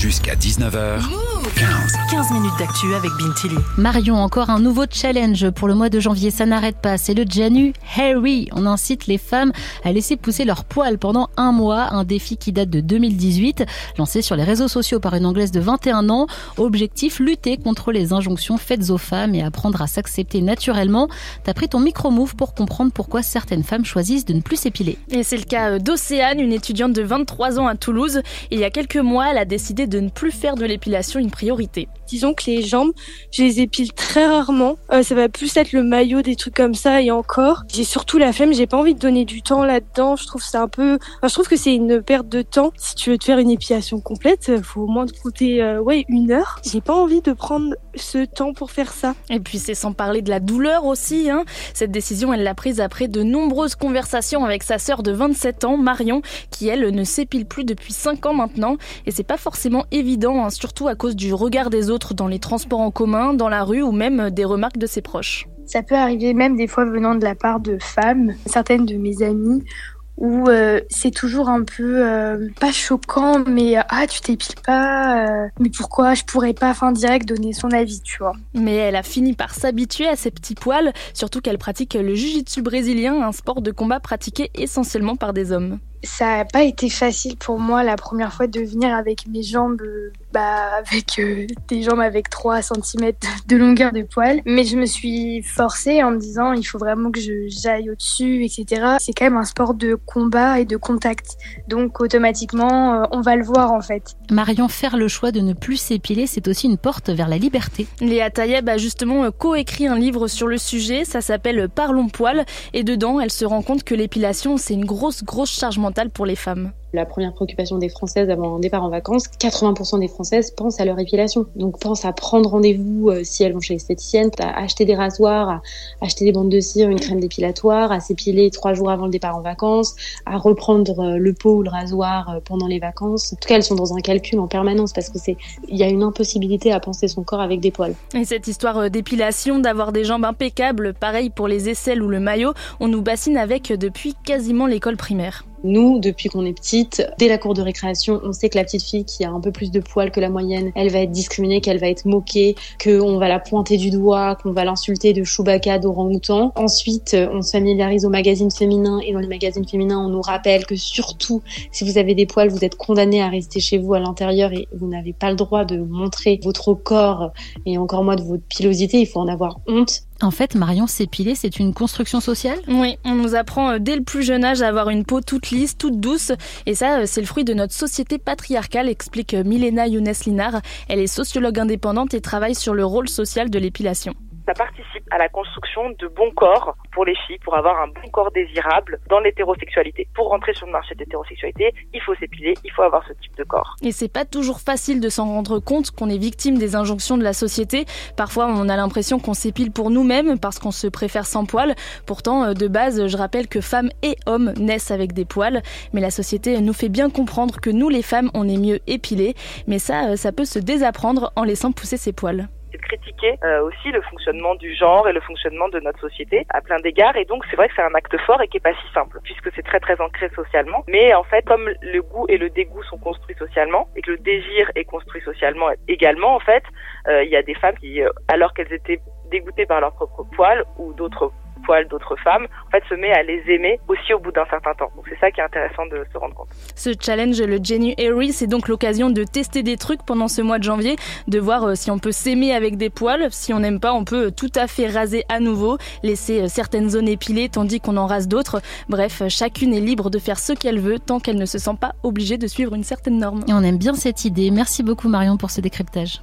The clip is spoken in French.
Jusqu'à 19h, 15. 15 minutes d'actu avec Bintili. Marion, encore un nouveau challenge pour le mois de janvier. Ça n'arrête pas. C'est le Janu Harry. On incite les femmes à laisser pousser leurs poils pendant un mois. Un défi qui date de 2018, lancé sur les réseaux sociaux par une Anglaise de 21 ans. Objectif, lutter contre les injonctions faites aux femmes et apprendre à s'accepter naturellement. T'as pris ton micro-move pour comprendre pourquoi certaines femmes choisissent de ne plus s'épiler. Et c'est le cas d'Océane, une étudiante de 23 ans à Toulouse. Il y a quelques mois, elle a décidé de ne plus faire de l'épilation une priorité. Disons que les jambes, je les épile très rarement. Euh, ça va plus être le maillot, des trucs comme ça et encore. J'ai surtout la flemme, j'ai pas envie de donner du temps là-dedans. Je trouve c'est un peu, enfin, je trouve que c'est une perte de temps. Si tu veux te faire une épilation complète, faut au moins te compter euh, ouais une heure. J'ai pas envie de prendre ce temps pour faire ça. Et puis c'est sans parler de la douleur aussi. Hein. Cette décision, elle l'a prise après de nombreuses conversations avec sa sœur de 27 ans, Marion, qui elle ne s'épile plus depuis 5 ans maintenant. Et c'est pas forcément évident, hein, surtout à cause du regard des autres dans les transports en commun, dans la rue ou même des remarques de ses proches. Ça peut arriver même des fois venant de la part de femmes, certaines de mes amies où euh, c'est toujours un peu euh, pas choquant mais ah tu t'épiles pas euh, mais pourquoi je pourrais pas fin direct donner son avis tu vois mais elle a fini par s'habituer à ses petits poils surtout qu'elle pratique le jiu-jitsu brésilien un sport de combat pratiqué essentiellement par des hommes ça n'a pas été facile pour moi la première fois de venir avec mes jambes, bah, avec euh, des jambes avec 3 cm de longueur de poil. Mais je me suis forcée en me disant il faut vraiment que j'aille au-dessus, etc. C'est quand même un sport de combat et de contact. Donc automatiquement, euh, on va le voir en fait. Marion, faire le choix de ne plus s'épiler, c'est aussi une porte vers la liberté. Léa Tayeb a justement euh, coécrit un livre sur le sujet. Ça s'appelle Parlons poil. Et dedans, elle se rend compte que l'épilation, c'est une grosse, grosse charge pour les femmes la première préoccupation des Françaises avant un départ en vacances, 80% des Françaises pensent à leur épilation. Donc pensent à prendre rendez-vous euh, si elles vont chez l'esthéticienne, à acheter des rasoirs, à acheter des bandes de cire, une crème dépilatoire, à s'épiler trois jours avant le départ en vacances, à reprendre euh, le pot ou le rasoir euh, pendant les vacances. En tout cas, elles sont dans un calcul en permanence parce que c'est il y a une impossibilité à penser son corps avec des poils. Et cette histoire d'épilation, d'avoir des jambes impeccables, pareil pour les aisselles ou le maillot, on nous bassine avec depuis quasiment l'école primaire. Nous, depuis qu'on est petite, dès la cour de récréation, on sait que la petite fille qui a un peu plus de poils que la moyenne, elle va être discriminée, qu'elle va être moquée, qu'on va la pointer du doigt, qu'on va l'insulter de Chewbacca, d'orang-outan. Ensuite, on se familiarise aux magazines féminins et dans les magazines féminins, on nous rappelle que surtout, si vous avez des poils, vous êtes condamné à rester chez vous à l'intérieur et vous n'avez pas le droit de montrer votre corps et encore moins de votre pilosité. Il faut en avoir honte. En fait, Marion, s'épiler, c'est une construction sociale? Oui, on nous apprend euh, dès le plus jeune âge à avoir une peau toute lisse, toute douce. Et ça, euh, c'est le fruit de notre société patriarcale, explique euh, Milena Younes Linar. Elle est sociologue indépendante et travaille sur le rôle social de l'épilation ça participe à la construction de bons corps pour les filles, pour avoir un bon corps désirable dans l'hétérosexualité. Pour rentrer sur le marché de l'hétérosexualité, il faut s'épiler, il faut avoir ce type de corps. Et c'est pas toujours facile de s'en rendre compte qu'on est victime des injonctions de la société. Parfois, on a l'impression qu'on s'épile pour nous-mêmes parce qu'on se préfère sans poils. Pourtant, euh, de base, je rappelle que femmes et hommes naissent avec des poils, mais la société nous fait bien comprendre que nous, les femmes, on est mieux épilées. Mais ça, euh, ça peut se désapprendre en laissant pousser ses poils critiquer euh, aussi le fonctionnement du genre et le fonctionnement de notre société à plein d'égards. Et donc, c'est vrai que c'est un acte fort et qui est pas si simple, puisque c'est très très ancré socialement. Mais en fait, comme le goût et le dégoût sont construits socialement et que le désir est construit socialement également, en fait, euh, il y a des femmes qui, euh, alors qu'elles étaient dégoûtées par leur propre poil ou d'autres d'autres femmes, en fait, se met à les aimer aussi au bout d'un certain temps. Donc c'est ça qui est intéressant de se rendre compte. Ce challenge, le Jenny Harry, c'est donc l'occasion de tester des trucs pendant ce mois de janvier, de voir euh, si on peut s'aimer avec des poils. Si on n'aime pas, on peut tout à fait raser à nouveau, laisser euh, certaines zones épilées tandis qu'on en rase d'autres. Bref, chacune est libre de faire ce qu'elle veut tant qu'elle ne se sent pas obligée de suivre une certaine norme. Et on aime bien cette idée. Merci beaucoup Marion pour ce décryptage.